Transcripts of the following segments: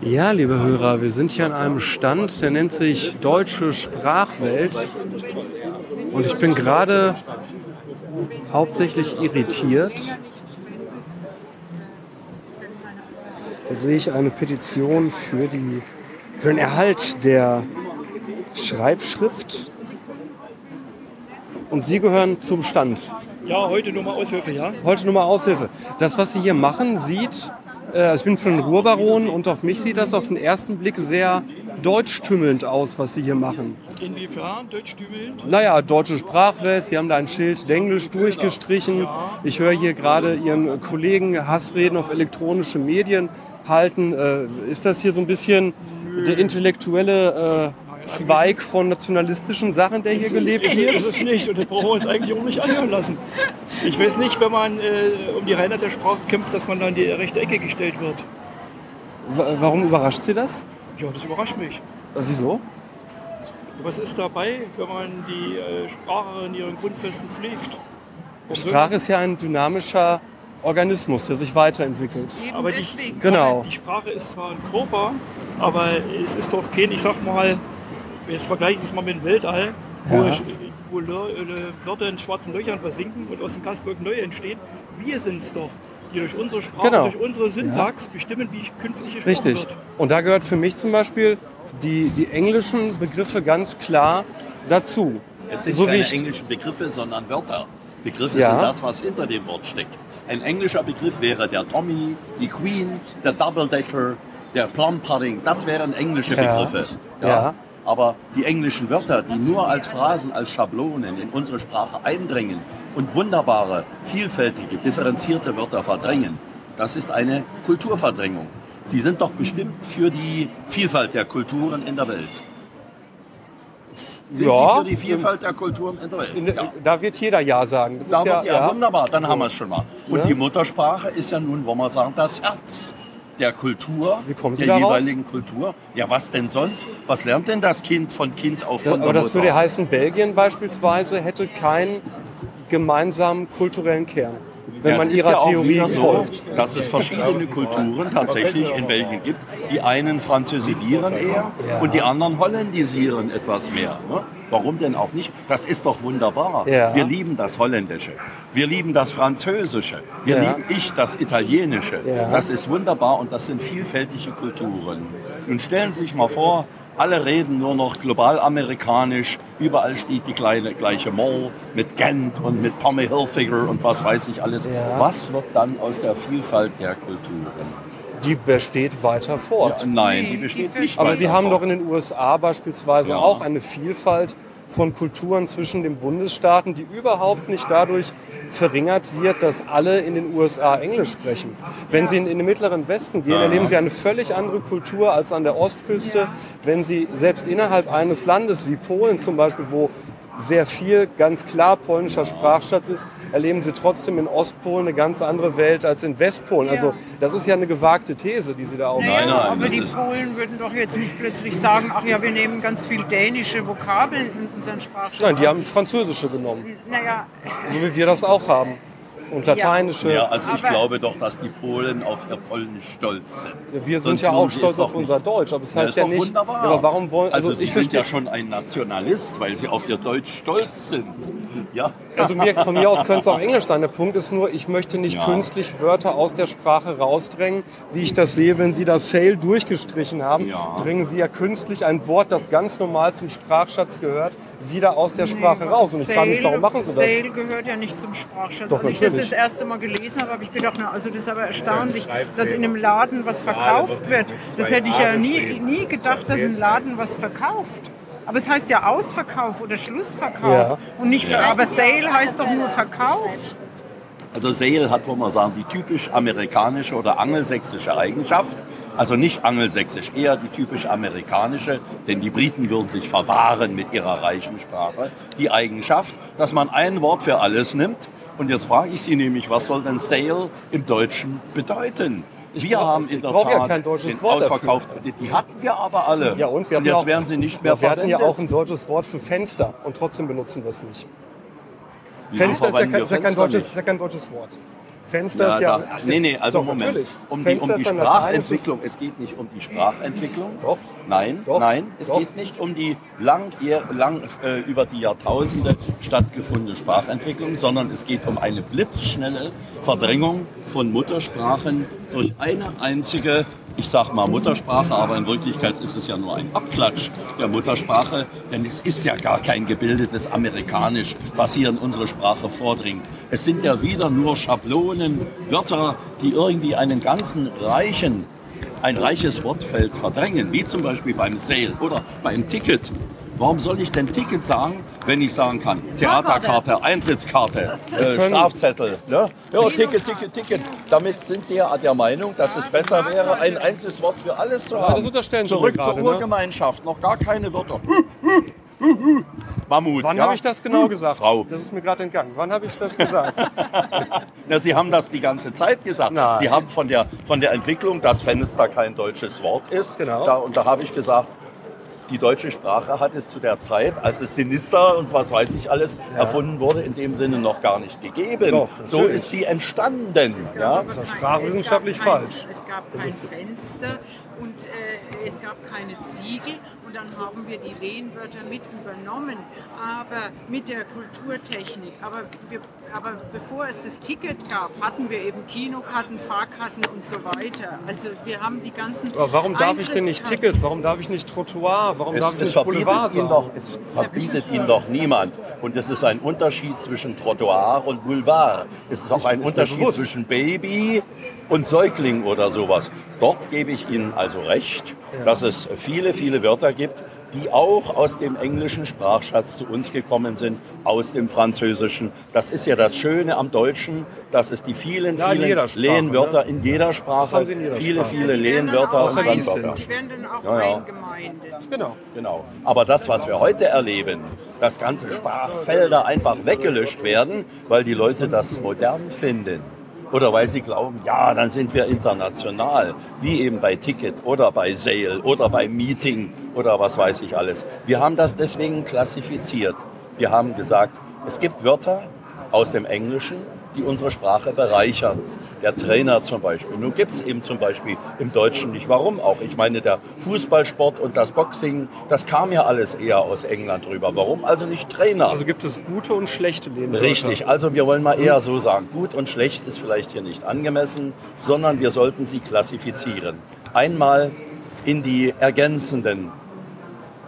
Ja, liebe Hörer, wir sind hier an einem Stand, der nennt sich Deutsche Sprachwelt. Und ich bin gerade hauptsächlich irritiert. Da sehe ich eine Petition für, die, für den Erhalt der Schreibschrift. Und Sie gehören zum Stand. Ja, heute nur mal Aushilfe, ja? Heute nur mal Aushilfe. Das, was Sie hier machen, sieht, äh, also ich bin von den Ruhrbaronen und auf mich sieht das auf den ersten Blick sehr deutschtümmelnd aus, was Sie hier machen. Inwiefern deutschtümmelnd? Naja, deutsche Sprachwelt, Sie haben da ein Schild Englisch durchgestrichen. Ich höre hier gerade Ihren Kollegen Hassreden auf elektronische Medien halten. Äh, ist das hier so ein bisschen der intellektuelle äh, Zweig von nationalistischen Sachen, der hier gelebt Das wird? ist es nicht und das brauchen wir uns eigentlich auch nicht anhören lassen. Ich weiß nicht, wenn man äh, um die Reinheit der Sprache kämpft, dass man dann in die rechte Ecke gestellt wird. Wa- Warum überrascht Sie das? Ja, das überrascht mich. Äh, Wieso? Was ist dabei, wenn man die äh, Sprache in ihren Grundfesten pflegt? Soll- Sprache ist ja ein dynamischer Organismus, der sich weiterentwickelt. Eben Aber die- deswegen. Genau. Die Sprache ist zwar ein Körper, aber es ist doch kein, ich sag mal, jetzt vergleiche ich es mal mit dem Weltall, wo, Ja. ich, wo Lö- äh, Wörter in schwarzen Löchern versinken und aus dem Kasperl neu entstehen. Wir sind es doch, die durch unsere Sprache, Genau. durch unsere Syntax bestimmen, wie künftig gesprochen Richtig. wird. Und da gehört für mich zum Beispiel die, die englischen Begriffe ganz klar dazu. Es sind So keine ich- englischen Begriffe, sondern Wörter. Begriffe Ja. sind das, was hinter dem Wort steckt. Ein englischer Begriff wäre der Tommy, die Queen, der Double Decker, der Plum Pudding. Das wären englische Ja. Begriffe. Ja. Aber die englischen Wörter, die nur als Phrasen, als Schablonen in unsere Sprache eindringen und wunderbare, vielfältige, differenzierte Wörter verdrängen, das ist eine Kulturverdrängung. Sie sind doch bestimmt für die Vielfalt der Kulturen in der Welt. Sind Ja, Sie für die Vielfalt der Kulturen in der Welt? In, Ja. Da wird jeder Ja sagen. Das Da wird, ja, ja, wunderbar, dann haben wir es schon mal. Und Ja. die Muttersprache ist ja nun, wollen wir sagen, das Herz der Kultur, der darauf? jeweiligen Kultur. Ja, was denn sonst? Was lernt denn das Kind von Kind auf von aber der das Mutter? würde heißen, Belgien beispielsweise hätte keinen gemeinsamen kulturellen Kern, wenn Das man ihrer ja Theorie so, folgt. dass es verschiedene Kulturen tatsächlich in Belgien gibt. Die einen französisieren eher und die anderen holländisieren etwas mehr. Ne? Warum denn auch nicht? Das ist doch wunderbar. Ja. Wir lieben das Holländische. Wir lieben das Französische. Wir Ja. lieben ich das Italienische. Das ist wunderbar und das sind vielfältige Kulturen. Nun stellen Sie sich mal vor, alle reden nur noch global amerikanisch. Überall steht die kleine, gleiche Mall mit Gent und mit Tommy Hilfiger und was weiß ich alles. Ja. Was wird dann aus der Vielfalt der Kulturen? Die besteht weiter fort. Ja, nein, die Die besteht ver- nicht Aber Sie haben fort. doch in den USA beispielsweise Ja. auch eine Vielfalt von Kulturen zwischen den Bundesstaaten, die überhaupt nicht dadurch verringert wird, dass alle in den USA Englisch sprechen. Wenn Sie in, in den mittleren Westen gehen, erleben Sie eine völlig andere Kultur als an der Ostküste. Wenn Sie selbst innerhalb eines Landes wie Polen zum Beispiel, wo sehr viel ganz klar polnischer Sprachschatz ist, erleben Sie trotzdem in Ostpolen eine ganz andere Welt als in Westpolen. Ja. Also das ist ja eine gewagte These, die Sie da aufstellen. Naja, Nein, nein, aber die Polen würden doch jetzt nicht plötzlich sagen, ach ja, wir nehmen ganz viel dänische Vokabeln in unseren Sprachschatz. Nein, die haben Französische genommen. Naja, So wie wir das auch haben. Und lateinische. Ja, also ich Aber- glaube doch, dass die Polen auf ihr Polnisch stolz sind. wir sind Sonst ja auch stolz auf unser nicht. Deutsch, aber es Ja, heißt ist ja doch nicht. wunderbar. Ja, aber warum wollen. Also, Also, Sie ich sind ja schon ein Nationalist, weil Sie auf Ihr Deutsch stolz sind. Ja. Also mir, von mir aus könnte es auch Englisch sein. Der Punkt ist nur, ich möchte nicht Ja. künstlich Wörter aus der Sprache rausdrängen, wie ich das sehe, wenn Sie das Sale durchgestrichen haben. Ja. Drängen Sie ja künstlich ein Wort, das ganz normal zum Sprachschatz gehört, wieder aus der Sprache raus. Und ich frage mich, warum machen Sie das? Sale gehört ja nicht zum Sprachschatz. Doch, Als ich das natürlich. das erste Mal gelesen habe, habe ich gedacht, na, also das ist aber erstaunlich, dass in einem Laden was verkauft wird. Das hätte ich ja nie, nie gedacht, dass ein Laden was verkauft. Aber es heißt ja Ausverkauf oder Schlussverkauf Ja. und nicht, Ja. aber Sale heißt doch nur Verkauf. Also Sale hat, wollen wir sagen, die typisch amerikanische oder angelsächsische Eigenschaft. Also nicht angelsächsisch, eher die typisch amerikanische, denn die Briten würden sich verwahren mit ihrer reichen Sprache. Die Eigenschaft, dass man ein Wort für alles nimmt. Und jetzt frage ich Sie nämlich, was soll denn Sale im Deutschen bedeuten? Wir brauch- haben in ich der brauch ja Tat kein deutsches Wort dafür. Ausverkauf. Die, hatten wir aber alle. Ja, und wir hatten jetzt auch, werden sie nicht mehr wir hatten ja verwendet. auch ein deutsches Wort für Fenster und trotzdem benutzen wir es nicht. Fenster ist ja kein, ist ja deutsches, ist ja kein deutsches Wort. Fenster ist ja. da, nee, nee, also Doch, Moment. natürlich. Um die, um die Sprachentwicklung, es geht nicht um die Sprachentwicklung. Doch. Nein, Doch. nein, es Doch. geht nicht um die lang, lang äh, über die Jahrtausende stattgefundene Sprachentwicklung, sondern es geht um eine blitzschnelle Verdrängung von Muttersprachen durch eine einzige, ich sag mal Muttersprache, aber in Wirklichkeit ist es ja nur ein Abklatsch der Muttersprache, denn es ist ja gar kein gebildetes Amerikanisch, was hier in unsere Sprache vordringt. Es sind ja wieder nur Schablonen, Wörter, die irgendwie einen ganzen reichen ein reiches Wortfeld verdrängen, wie zum Beispiel beim Sale oder beim Ticket. Warum soll ich denn Ticket sagen, wenn ich sagen kann, Theaterkarte, Eintrittskarte, äh, Strafzettel? Ne? Ja, Ticket, Ticket, Ticket. Damit sind Sie ja der Meinung, dass es besser wäre, ein einziges Wort für alles zu haben. das unterstellen Sie Zurück zur ne? Urgemeinschaft, noch gar keine Wörter. Mammut. Wann ja? habe ich das genau gesagt? Frau. Das ist mir gerade entgangen. Wann habe ich das gesagt? Na, Sie haben das die ganze Zeit gesagt. Nein. Sie haben von der, von der Entwicklung, dass Fenster kein deutsches Wort ist. Genau. Da, und da habe ich gesagt, die deutsche Sprache hat es zu der Zeit, als es Sinister und was weiß ich alles erfunden wurde, in dem Sinne noch gar nicht gegeben. Doch, so ist sie entstanden. Ja? ist ja sprachwissenschaftlich es gab kein, falsch. Es gab kein Fenster und äh, es gab keine Ziegel und dann haben wir die Lehnwörter mit übernommen, aber mit der Kulturtechnik. Aber, wir, aber bevor es das Ticket gab, hatten wir eben Kinokarten, Fahrkarten und so weiter. Also wir haben die ganzen. Aber warum darf ich denn nicht. Ticket? Warum darf ich nicht Trottoir? Warum Es, darf ich es, nicht verbietet Boulevard ihn doch, es verbietet ihn doch niemand. Und es ist ein Unterschied zwischen Trottoir und Boulevard. Es ist auch ein ist Unterschied bewusst. zwischen Baby und Säugling oder sowas. Dort gebe ich Ihnen also recht, dass es viele, viele Wörter gibt, die auch aus dem englischen Sprachschatz zu uns gekommen sind, aus dem Französischen. Das ist ja das Schöne am Deutschen, dass es die vielen, Ja, in vielen jeder Sprache, Lehnwörter ne? in jeder Sprache, in jeder viele, Sprache. viele Lehnwörter und Landwörter. Die werden dann auch Ja, ja. eingemeindet. Genau. Genau. Aber das, was wir heute erleben, dass ganze Sprachfelder einfach weggelöscht werden, weil die Leute das modern finden. Oder weil sie glauben, ja, dann sind wir international, wie eben bei Ticket oder bei Sale oder bei Meeting oder was weiß ich alles. Wir haben das deswegen klassifiziert. Wir haben gesagt, es gibt Wörter aus dem Englischen, die unsere Sprache bereichern. Der Trainer zum Beispiel. Nun gibt es eben zum Beispiel im Deutschen nicht. Warum auch? Ich meine, der Fußballsport und das Boxing, das kam ja alles eher aus England rüber. Warum also nicht Trainer? Also gibt es gute und schlechte Lehnwörter. Richtig, also wir wollen mal eher so sagen, gut und schlecht ist vielleicht hier nicht angemessen, sondern wir sollten sie klassifizieren. Einmal in die ergänzenden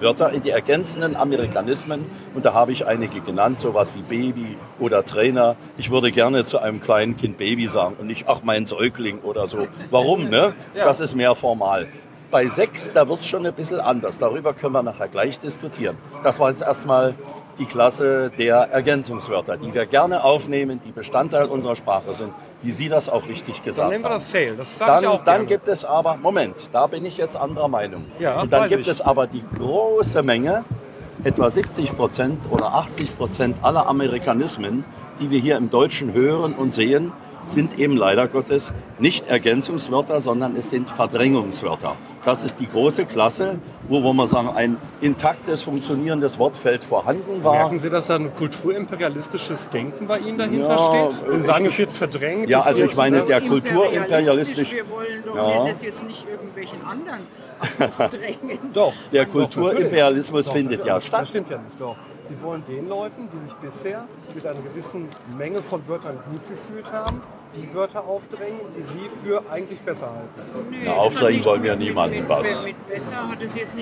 Wörter, in die ergänzenden Amerikanismen und da habe ich einige genannt, sowas wie Baby oder Trainer. Ich würde gerne zu einem kleinen Kind Baby sagen und nicht, ach mein Säugling oder so. Warum, ne? Das ist mehr formal. Bei sechs, da wird es schon ein bisschen anders. Darüber können wir nachher gleich diskutieren. Das war jetzt erstmal die Klasse der Ergänzungswörter, die wir gerne aufnehmen, die Bestandteil unserer Sprache sind, wie Sie das auch richtig Dann gesagt nehmen wir haben. das Sale. Das sage ich Dann, auch dann gerne. gibt es aber, Moment, da bin ich jetzt anderer Meinung. Ja, Und dann gibt ich. es aber die große Menge, etwa 70 Prozent oder 80 Prozent aller Amerikanismen, die wir hier im Deutschen hören und sehen, sind eben leider Gottes nicht Ergänzungswörter, sondern es sind Verdrängungswörter. Das ist die große Klasse, wo, wo man sagen, ein intaktes, funktionierendes Wortfeld vorhanden war. Merken Sie, dass da ein kulturimperialistisches Denken bei Ihnen dahinter Ja, steht? Wenn Sie sagen, es wird verdrängt. Ja, also ich meine, der Imperialistisch, kulturimperialistisch, Wir wollen doch Ja. das jetzt nicht irgendwelchen anderen aufdrängen. Doch. der Kulturimperialismus Doch, findet das- ja Das statt. stimmt ja nicht. Doch. Sie wollen den Leuten, die sich bisher mit einer gewissen Menge von Wörtern gut gefühlt haben, die Wörter aufdrängen, die Sie für eigentlich besser halten. Nö, aufdrängen wollen wir niemandem mit, was.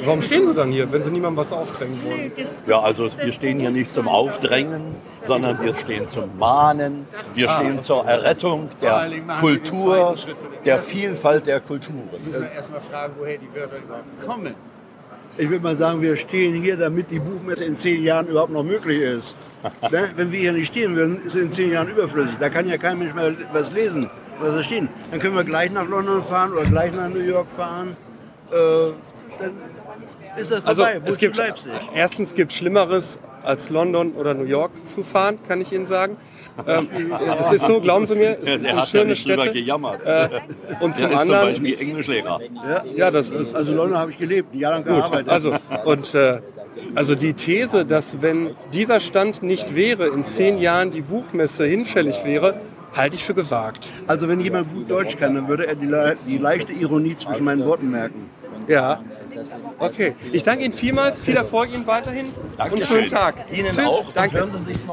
Warum stehen Sie dann hier, wenn Sie niemandem was aufdrängen wollen? Das- Ja, also wir stehen hier nicht zum Aufdrängen, sondern wir stehen zum Mahnen, wir stehen zur Errettung der Kultur, der Vielfalt der Kulturen. müssen wir erstmal fragen, woher die Wörter überhaupt kommen. Ich würde mal sagen, wir stehen hier, damit die Buchmesse in zehn Jahren überhaupt noch möglich ist. Ne? Wenn wir hier nicht stehen würden, ist es in zehn Jahren überflüssig. Da kann ja kein Mensch mehr was lesen, was da stehen. Dann können wir gleich nach London fahren oder gleich nach New York fahren. Äh, dann ist das Also vorbei. es Wozu gibt Leipzig? erstens gibt Schlimmeres als London oder New York zu fahren, kann ich Ihnen sagen. Ähm, das ist so, glauben Sie mir, es hat ja schöne gejammert. Äh, und Der zum ist zum anderen, Beispiel Englischlehrer. ja, das ist Also London habe ich gelebt, ein Jahr lang Gut, gearbeitet. also, und, äh, also die These, dass wenn dieser Stand nicht wäre, in zehn Jahren die Buchmesse hinfällig wäre, halte ich für gewagt. Also wenn jemand gut Deutsch kann, dann würde er die, le- die leichte Ironie zwischen meinen Worten merken. Ja. Okay. Ich danke Ihnen vielmals. Viel Erfolg Ihnen weiterhin. Und einen schönen Tag. Ihnen Tschüss. auch. Und Danke.